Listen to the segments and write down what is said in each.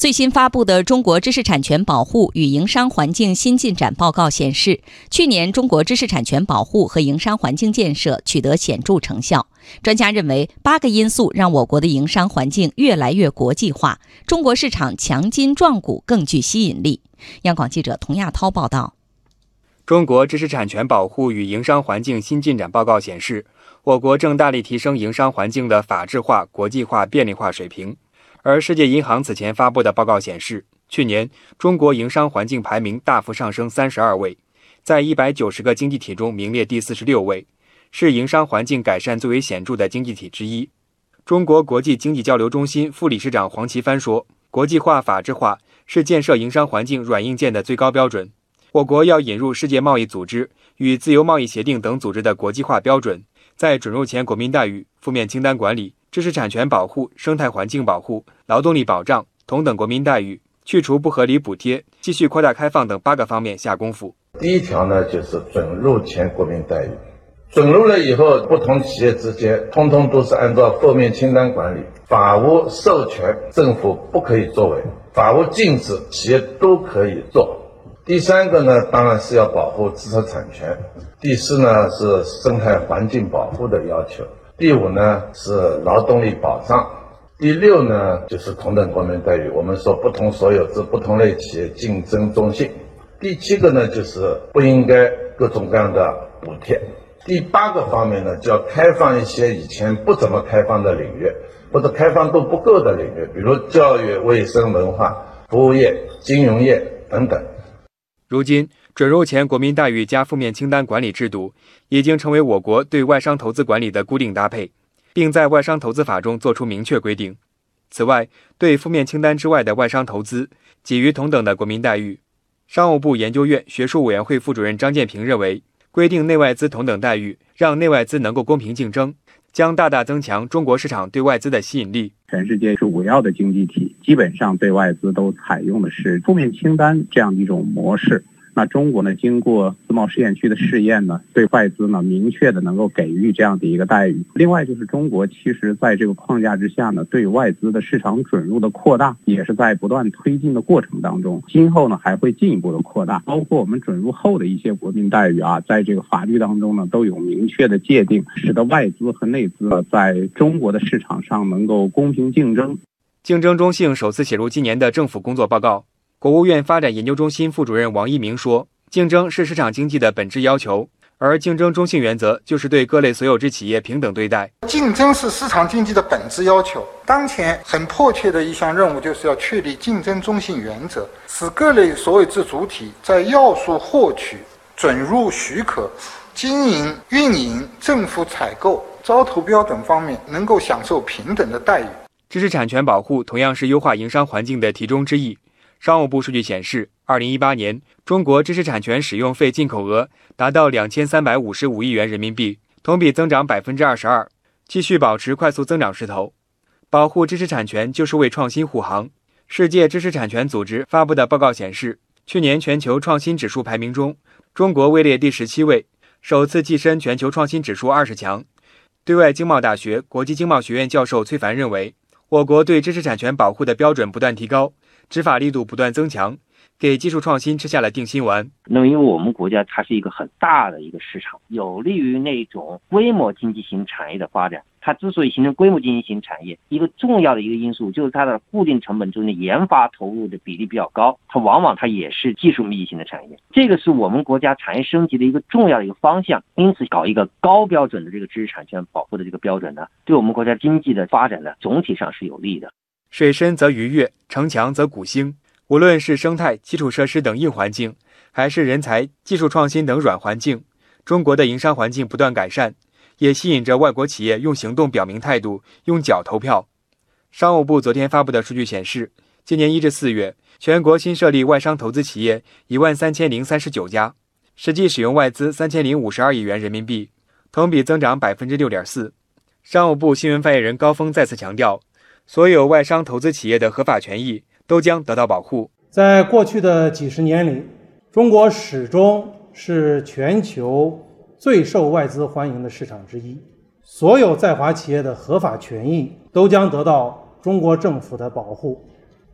最新发布的《中国知识产权保护与营商环境新进展报告》显示，去年中国知识产权保护和营商环境建设取得显著成效。专家认为，八个因素让我国的营商环境越来越国际化，中国市场强筋壮骨，更具吸引力。央广记者童亚涛报道。《中国知识产权保护与营商环境新进展报告》显示，我国正大力提升营商环境的法治化、国际化、便利化水平。而世界银行此前发布的报告显示，去年中国营商环境排名大幅上升三十二位，在一百九十个经济体中名列第四十六位，是营商环境改善最为显著的经济体之一。中国国际经济交流中心副理事长黄奇帆说：“国际化、法治化是建设营商环境软硬件的最高标准。我国要引入世界贸易组织与自由贸易协定等组织的国际化标准，在准入前国民待遇、负面清单管理。”知识产权保护、生态环境保护、劳动力保障、同等国民待遇、去除不合理补贴、继续扩大开放等八个方面下功夫。第一条呢，就是准入前国民待遇。准入了以后，不同企业之间通通都是按照负面清单管理，法无授权政府不可以作为，法无禁止企业都可以做。第三个呢，当然是要保护知识产权。第四呢，是生态环境保护的要求。第五呢是劳动力保障，第六呢就是同等国民待遇。我们说不同所有制、不同类企业竞争中性。第七个呢就是不应该各种各样的补贴。第八个方面呢就要开放一些以前不怎么开放的领域，或者开放度不够的领域，比如教育、卫生、文化、服务业、金融业等等。如今。准入前国民待遇加负面清单管理制度已经成为我国对外商投资管理的固定搭配，并在外商投资法中作出明确规定。此外，对负面清单之外的外商投资给予同等的国民待遇。商务部研究院学术委员会副主任张建平认为，规定内外资同等待遇，让内外资能够公平竞争，将大大增强中国市场对外资的吸引力。全世界主要的经济体基本上对外资都采用的是负面清单这样一种模式。那中国呢？经过自贸试验区的试验呢，对外资呢明确的能够给予这样的一个待遇。另外就是中国其实在这个框架之下呢，对外资的市场准入的扩大也是在不断推进的过程当中。今后呢还会进一步的扩大，包括我们准入后的一些国民待遇啊，在这个法律当中呢都有明确的界定，使得外资和内资呢在中国的市场上能够公平竞争。竞争中性首次写入今年的政府工作报告。国务院发展研究中心副主任王一鸣说：“竞争是市场经济的本质要求，而竞争中性原则就是对各类所有制企业平等对待。竞争是市场经济的本质要求。当前很迫切的一项任务，就是要确立竞争中性原则，使各类所有制主体在要素获取、准入许可、经营运营、政府采购、招投标等方面，能够享受平等的待遇。知识产权保护同样是优化营商环境的题中之意。”商务部数据显示，二零一八年中国知识产权使用费进口额达到两千三百五十五亿元人民币，同比增长百分之二十二，继续保持快速增长势头。保护知识产权就是为创新护航。世界知识产权组织发布的报告显示，去年全球创新指数排名中，中国位列第十七位，首次跻身全球创新指数二十强。对外经贸大学国际经贸学院教授崔凡认为，我国对知识产权保护的标准不断提高。执法力度不断增强，给技术创新吃下了定心丸。那么，因为我们国家它是一个很大的一个市场，有利于那种规模经济型产业的发展。它之所以形成规模经济型产业，一个重要的一个因素就是它的固定成本中的研发投入的比例比较高。它往往它也是技术密集型的产业，这个是我们国家产业升级的一个重要的一个方向。因此，搞一个高标准的这个知识产权保护的这个标准呢，对我们国家经济的发展呢，总体上是有利的。水深则鱼跃，城墙则古兴。无论是生态、基础设施等硬环境，还是人才、技术创新等软环境，中国的营商环境不断改善，也吸引着外国企业用行动表明态度，用脚投票。商务部昨天发布的数据显示，今年一至四月，全国新设立外商投资企业一万三千零三十九家，实际使用外资三千零五十二亿元人民币，同比增长百分之六点四。商务部新闻发言人高峰再次强调。所有外商投资企业的合法权益都将得到保护。在过去的几十年里，中国始终是全球最受外资欢迎的市场之一。所有在华企业的合法权益都将得到中国政府的保护。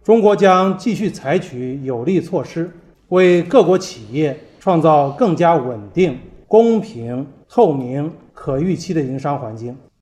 中国将继续采取有力措施，为各国企业创造更加稳定、公平、透明、可预期的营商环境。